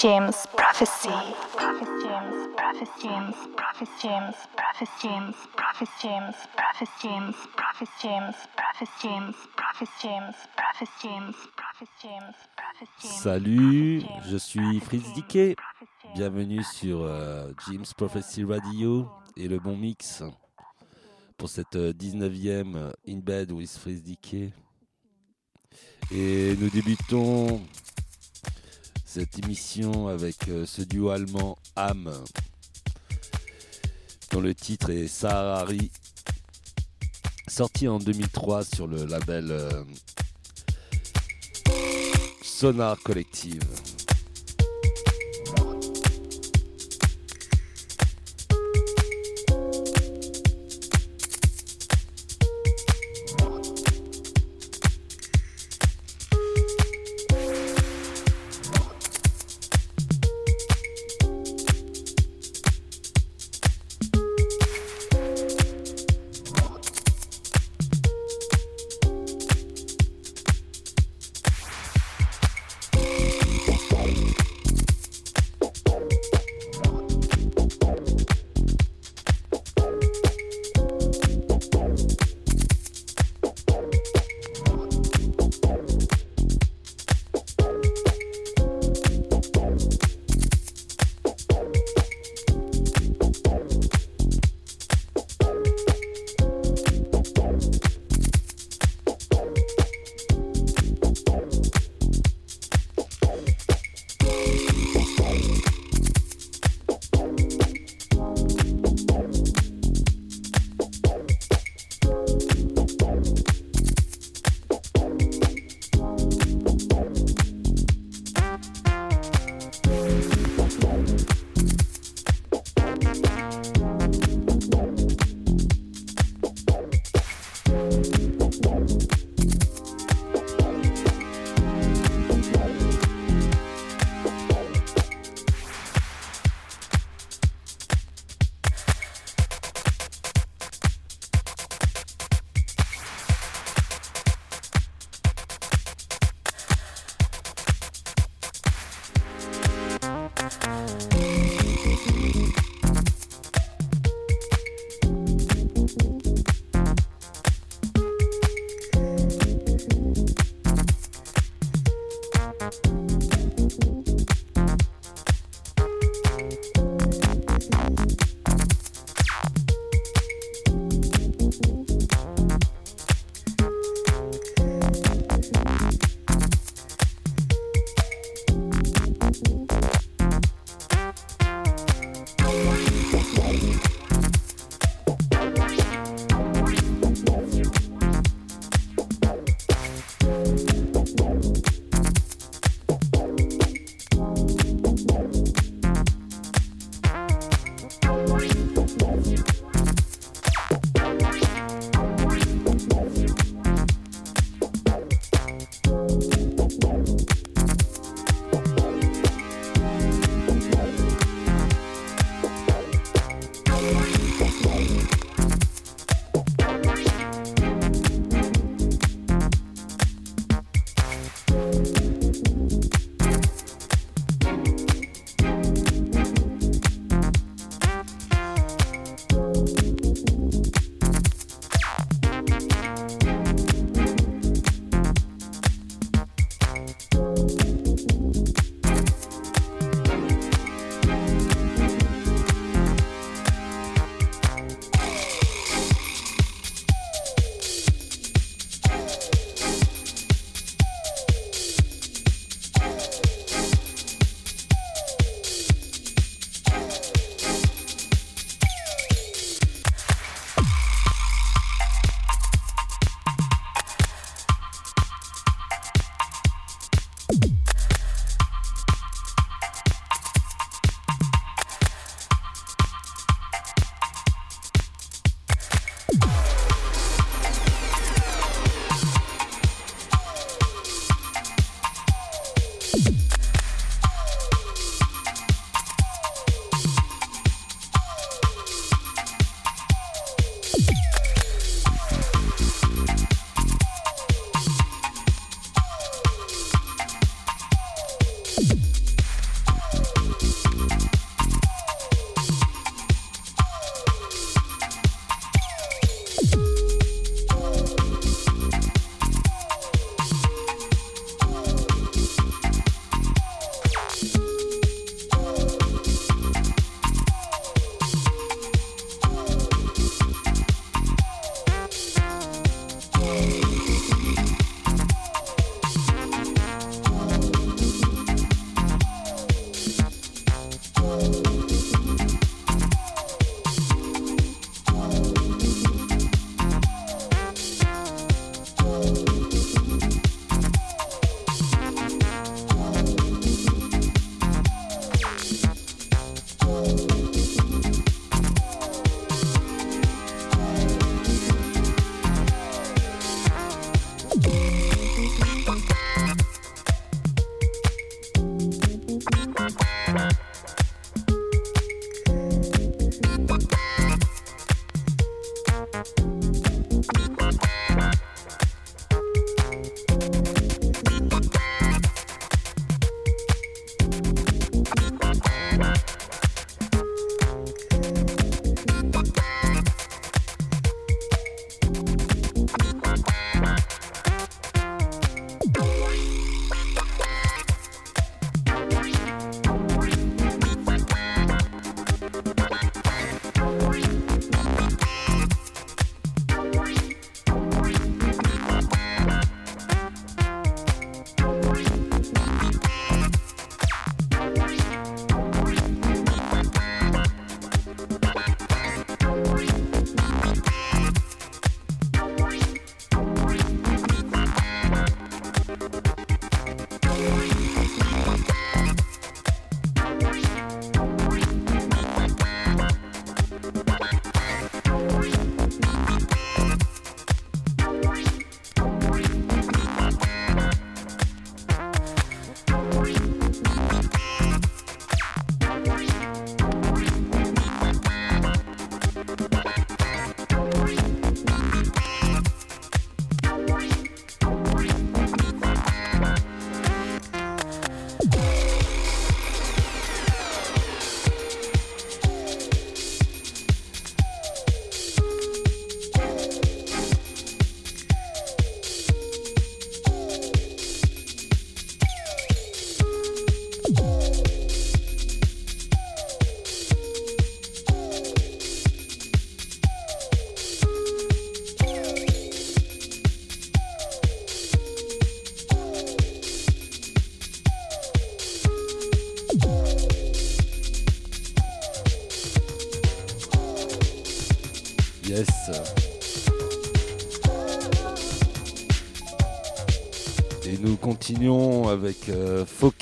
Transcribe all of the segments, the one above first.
James Prophecy. James, Prophet James, Prophet James, Prophet James, Prophet James, Prophet James, Prophet James, Prophet James, Prophet James, Prophet James, Prophet James, Prophet James. Salut, je suis Fritz Dickey. Bienvenue sur euh, James Prophecy Radio et le bon mix pour cette 19e In Bed with Fritz Dickey. Et nous débutons cette émission avec euh, ce duo allemand Am, dont le titre est Sahari, sorti en 2003 sur le label euh, Sonar Collective.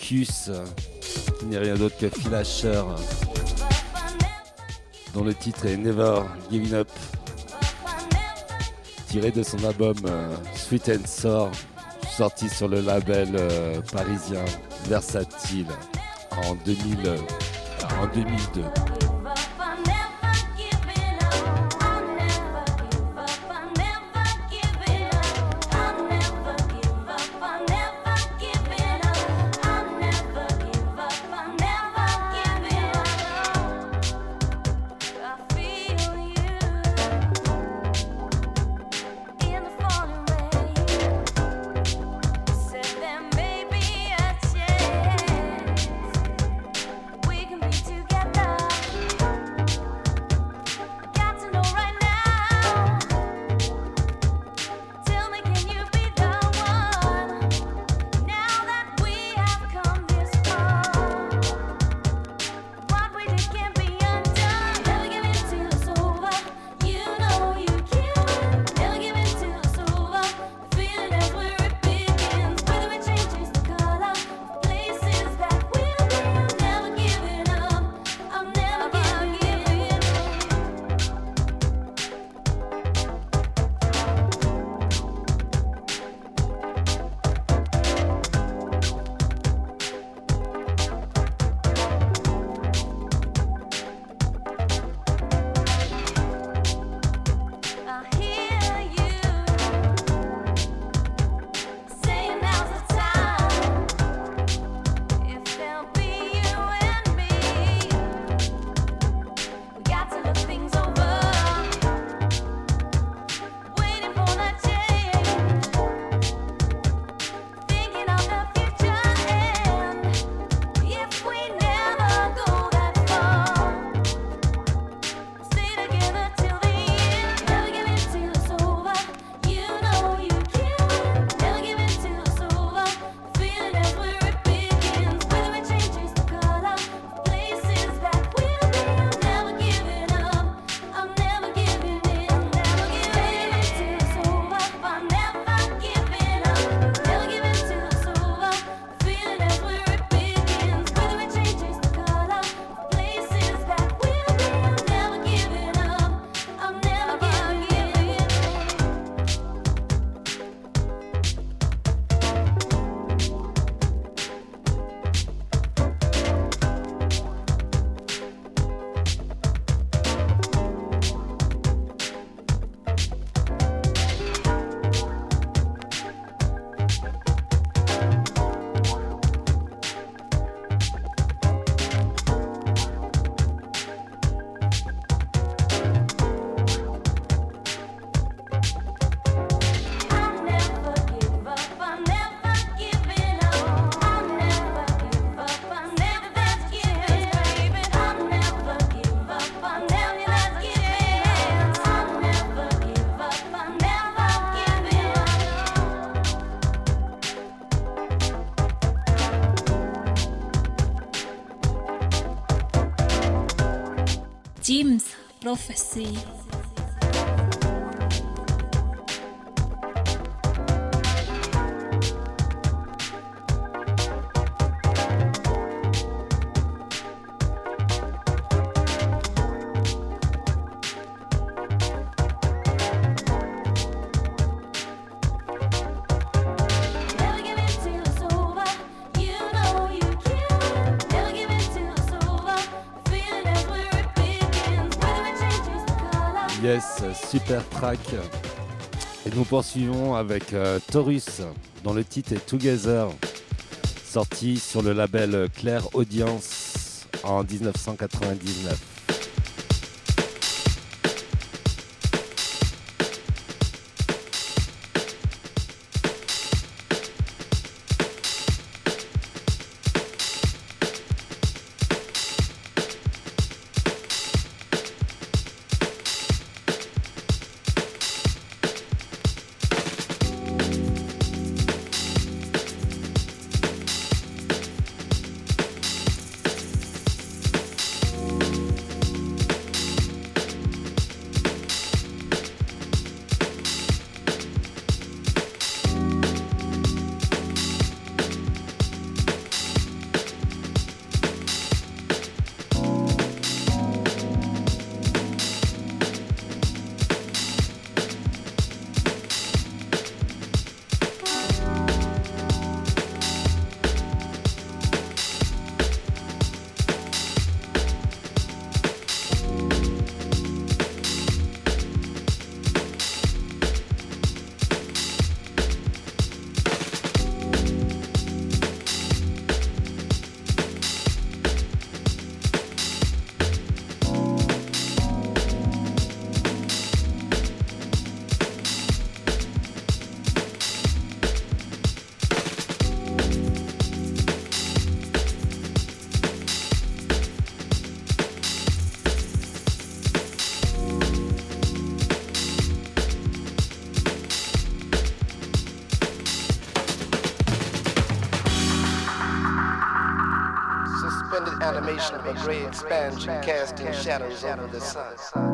Qui n'est rien d'autre que Phil Asher, dont le titre est Never Giving Up, tiré de son album euh, Sweet and Sour, sorti sur le label euh, parisien Versatile en, 2000, en 2002. see. Super track. Et nous poursuivons avec euh, Taurus, dont le titre est Together, sorti sur le label Claire Audience en 1999. A gray expansion casting shadows over the sun.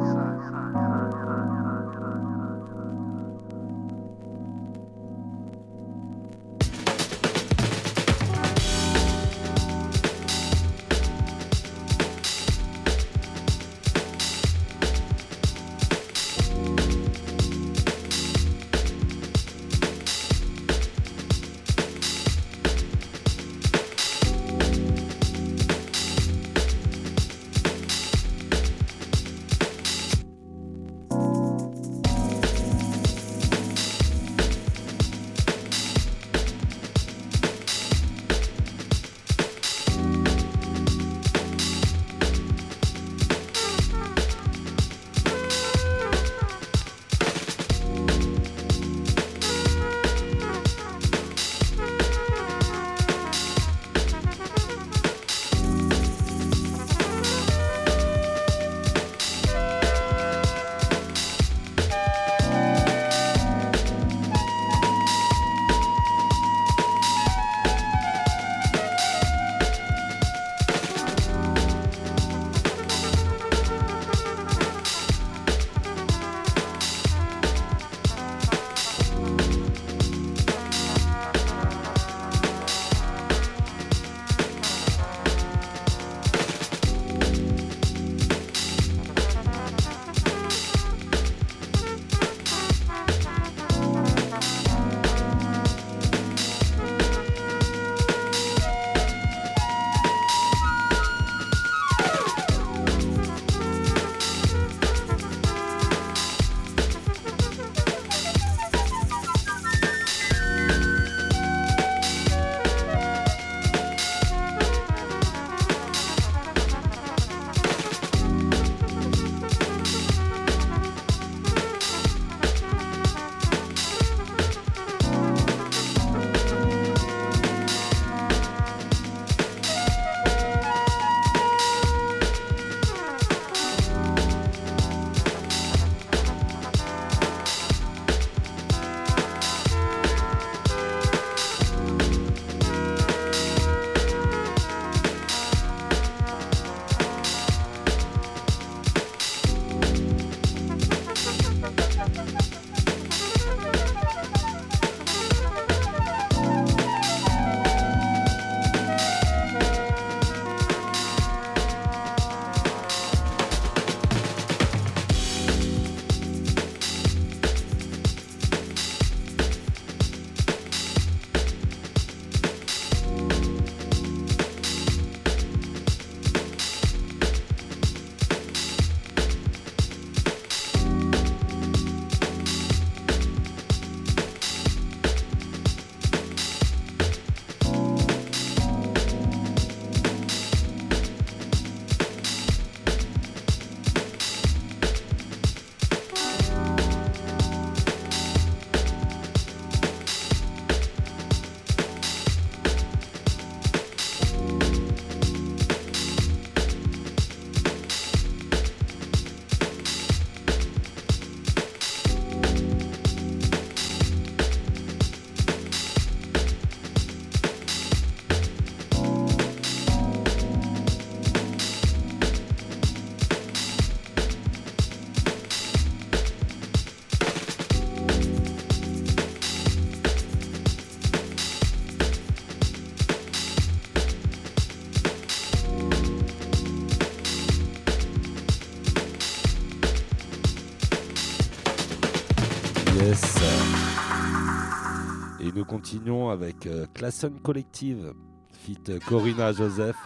Continuons avec euh, Classon Collective, fit Corinna Joseph.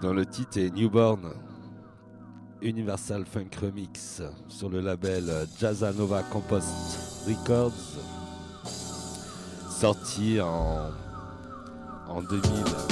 Dans le titre est Newborn, Universal Funk Remix sur le label Jazzanova Compost Records, sorti en, en 2000.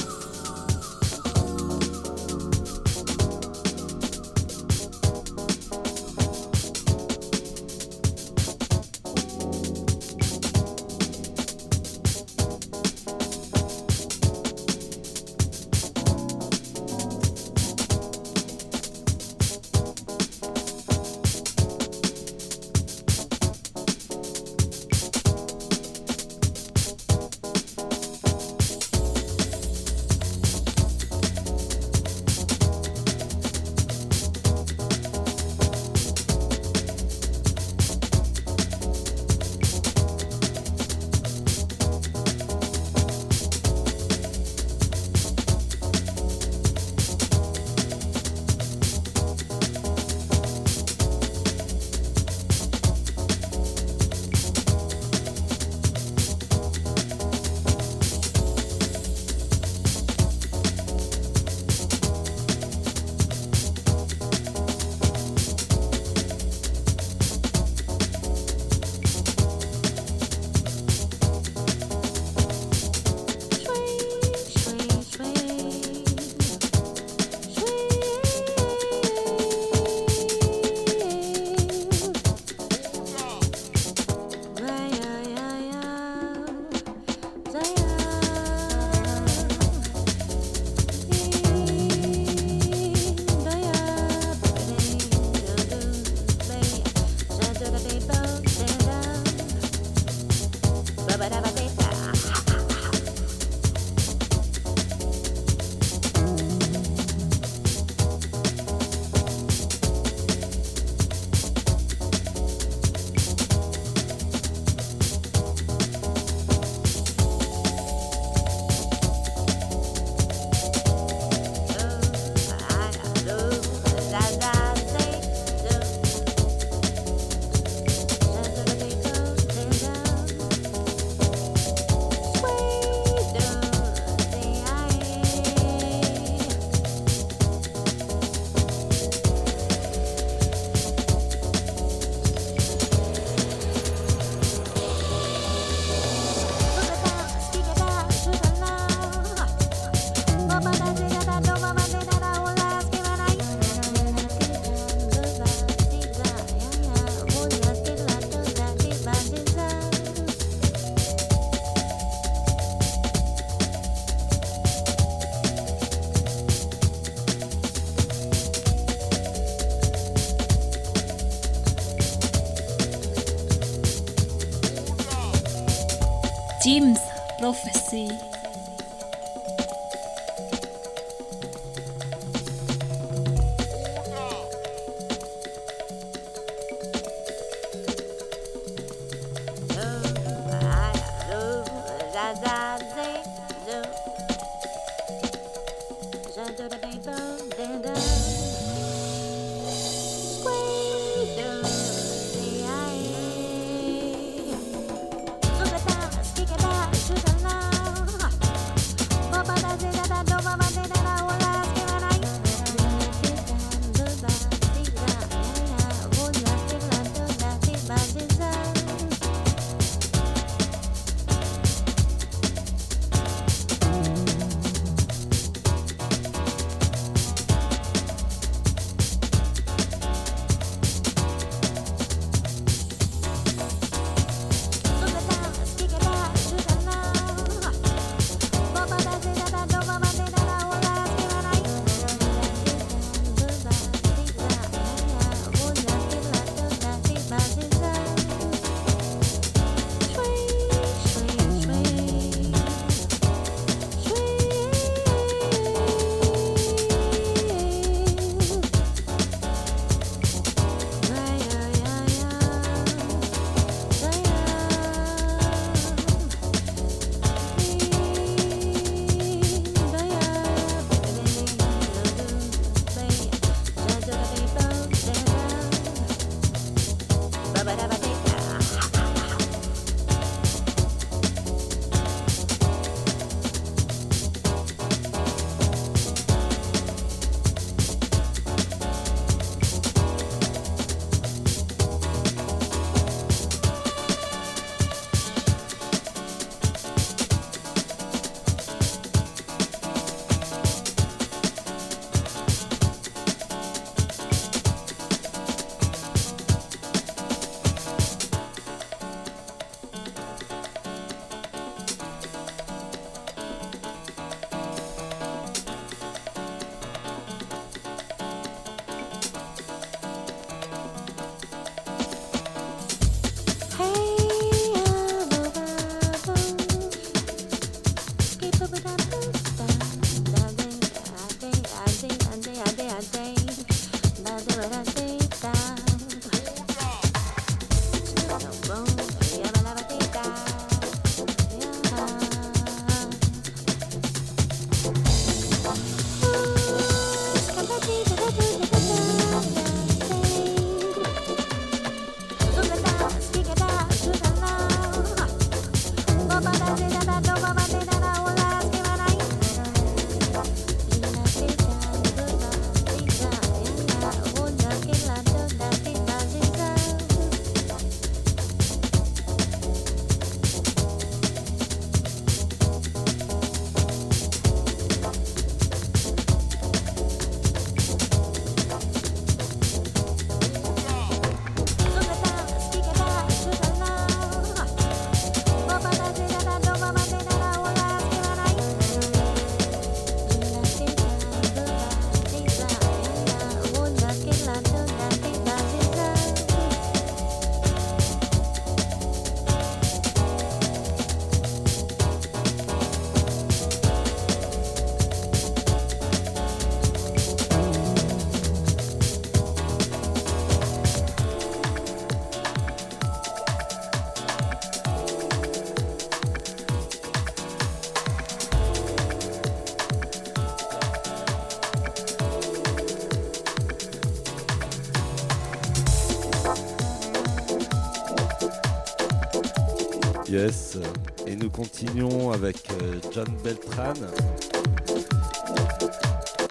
Continuons avec euh, John Beltran,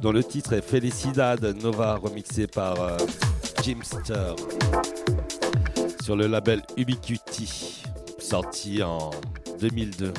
dont le titre est Felicidad Nova, remixé par euh, Jimster, sur le label Ubiquity, sorti en 2002.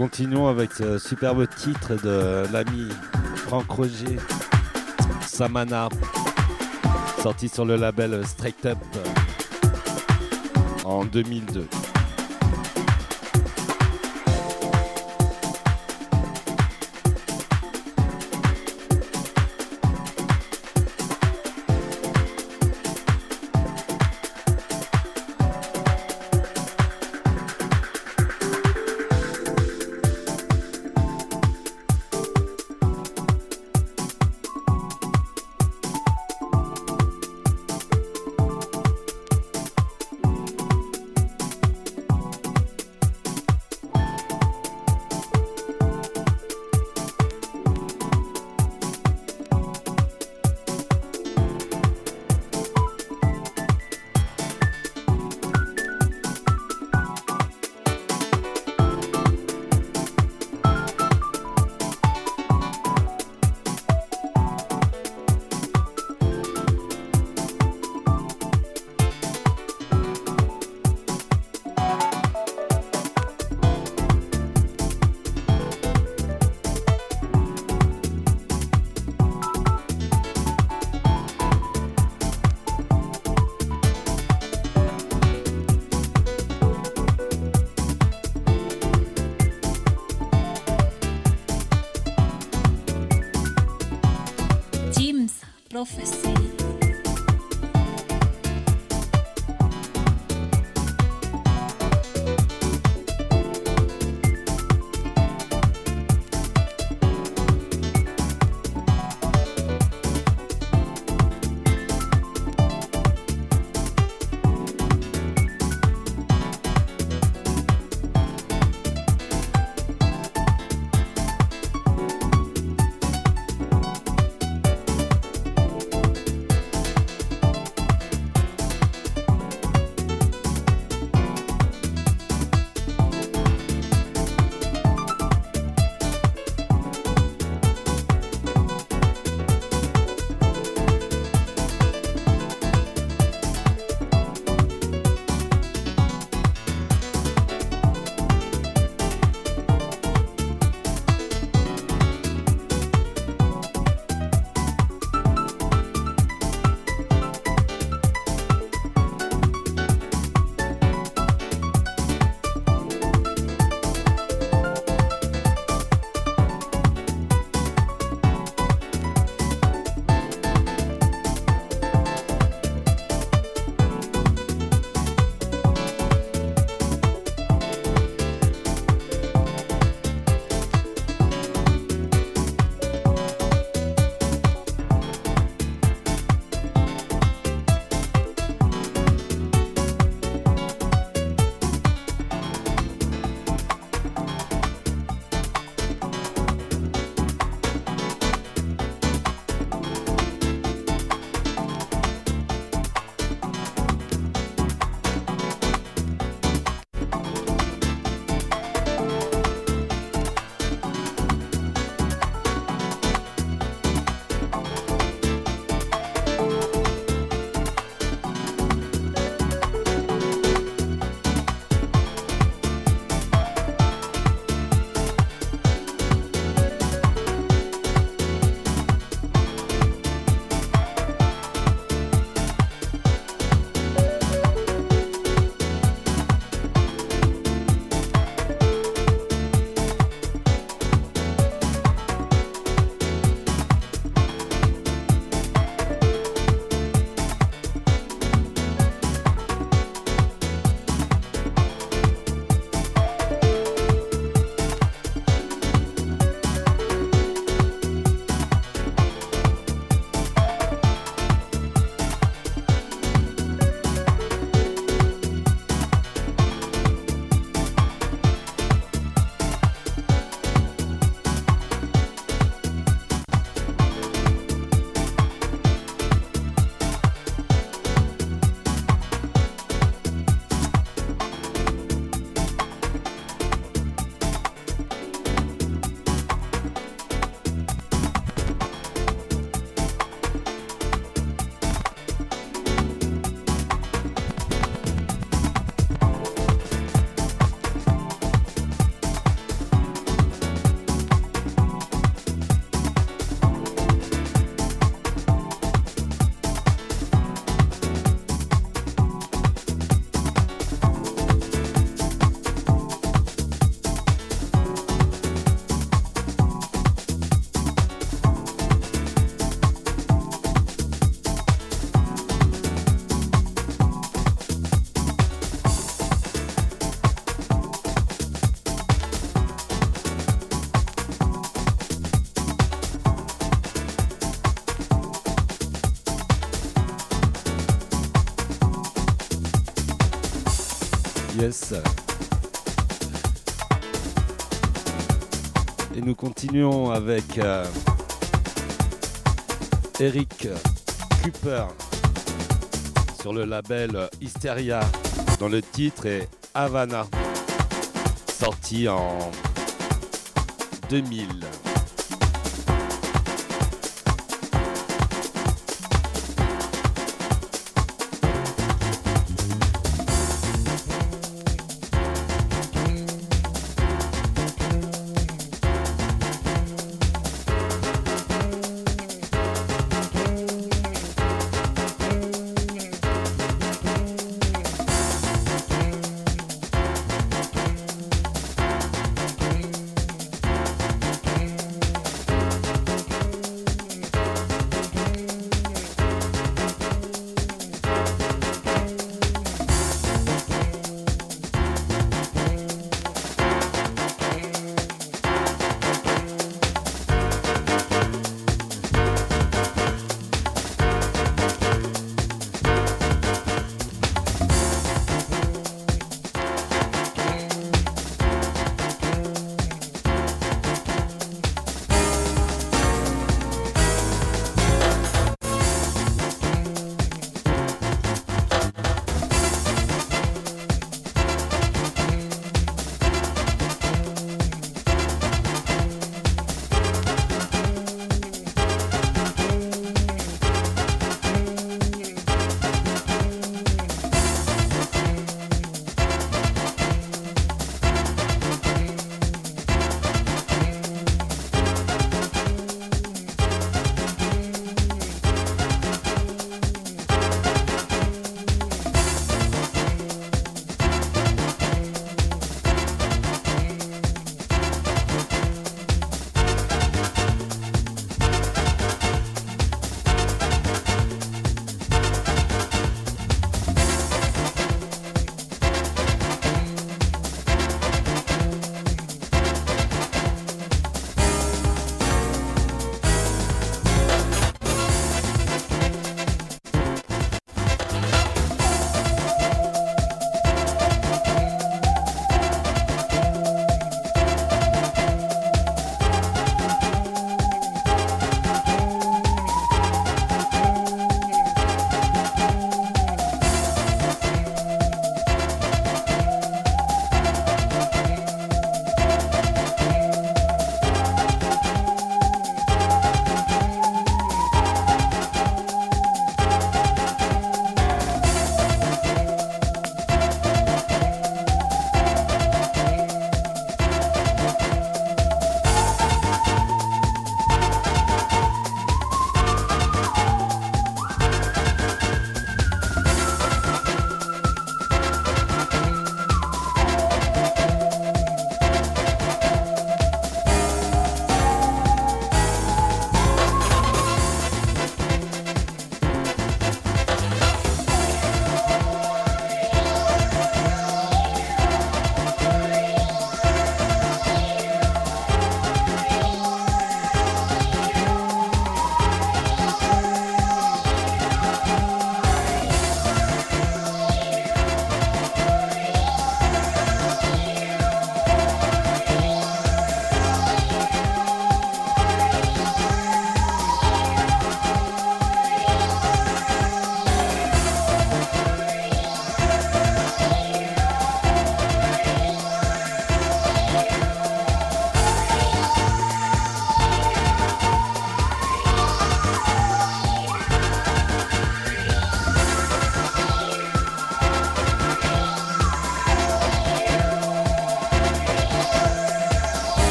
Continuons avec ce superbe titre de l'ami Franck Roger, Samana, sorti sur le label Straight Up en 2002. Et nous continuons avec euh, Eric Cooper sur le label Hysteria, dont le titre est Havana, sorti en 2000.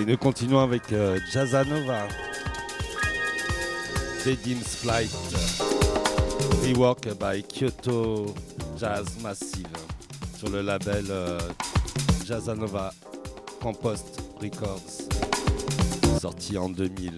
Et nous continuons avec euh, Jazzanova. Dedim's Flight. Rework by Kyoto Jazz Massive. Sur le label euh, Jazzanova Compost Records. Sorti en 2000.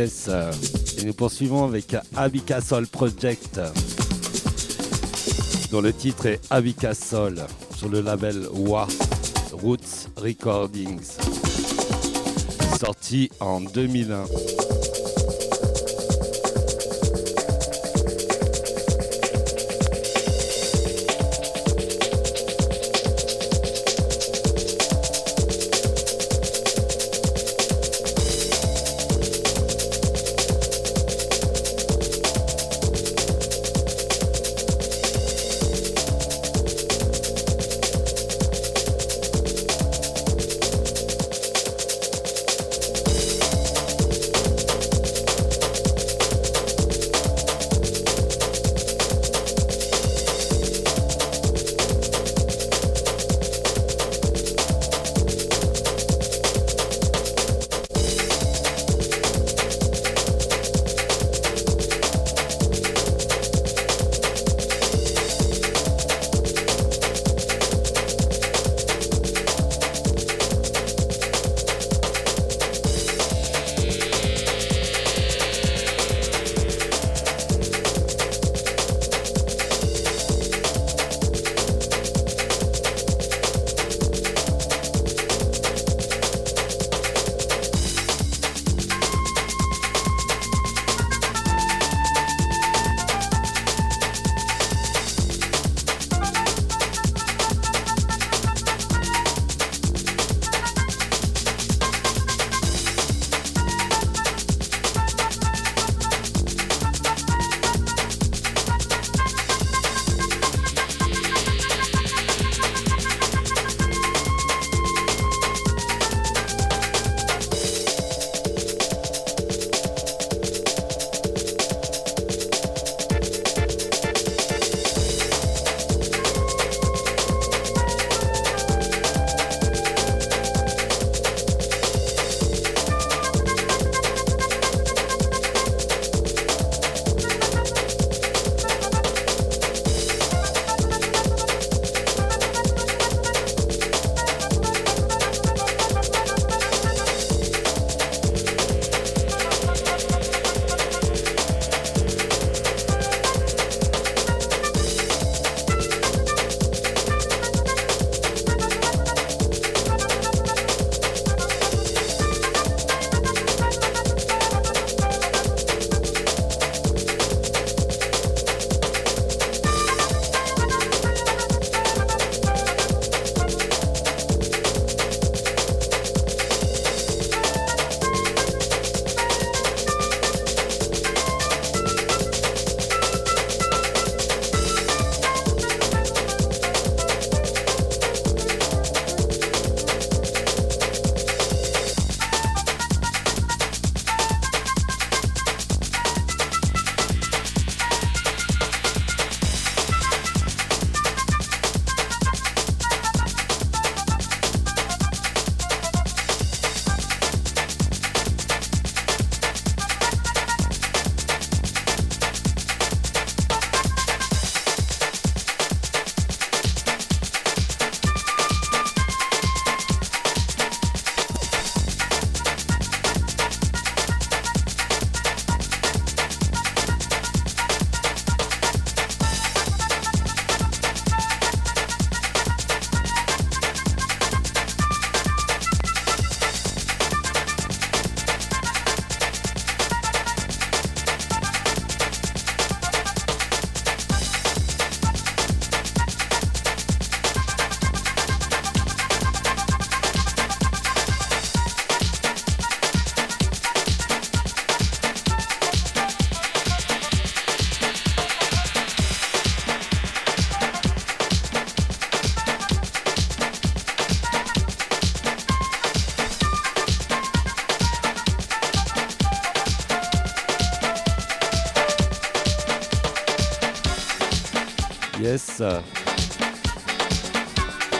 Euh, Et nous poursuivons avec Abika Soul Project, dont le titre est Abika Soul, sur le label WA Roots Recordings, sorti en 2001.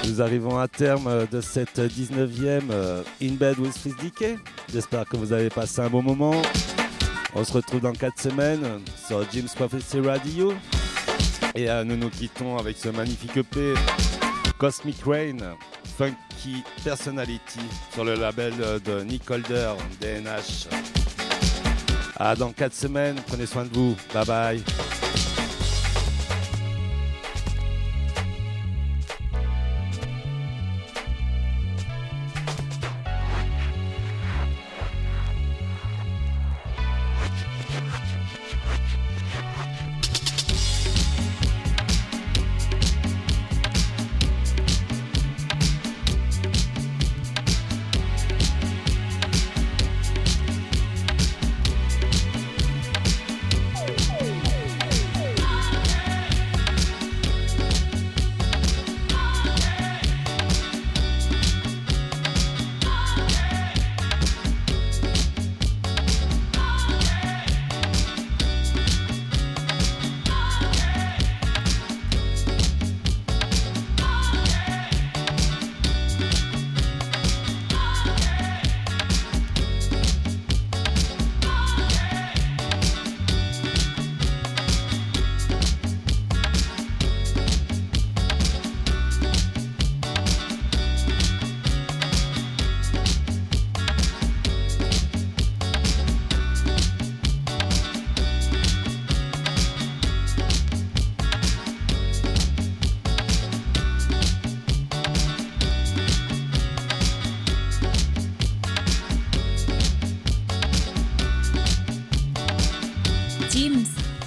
Nous arrivons à terme de cette 19e euh, In Bed with Fizz DK. J'espère que vous avez passé un bon moment. On se retrouve dans 4 semaines sur Jim's Prophecy Radio. Et euh, nous nous quittons avec ce magnifique EP Cosmic Rain, Funky Personality sur le label euh, de Nick Holder, DNH. À dans 4 semaines. Prenez soin de vous. Bye bye.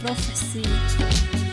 Jim's Prophecy.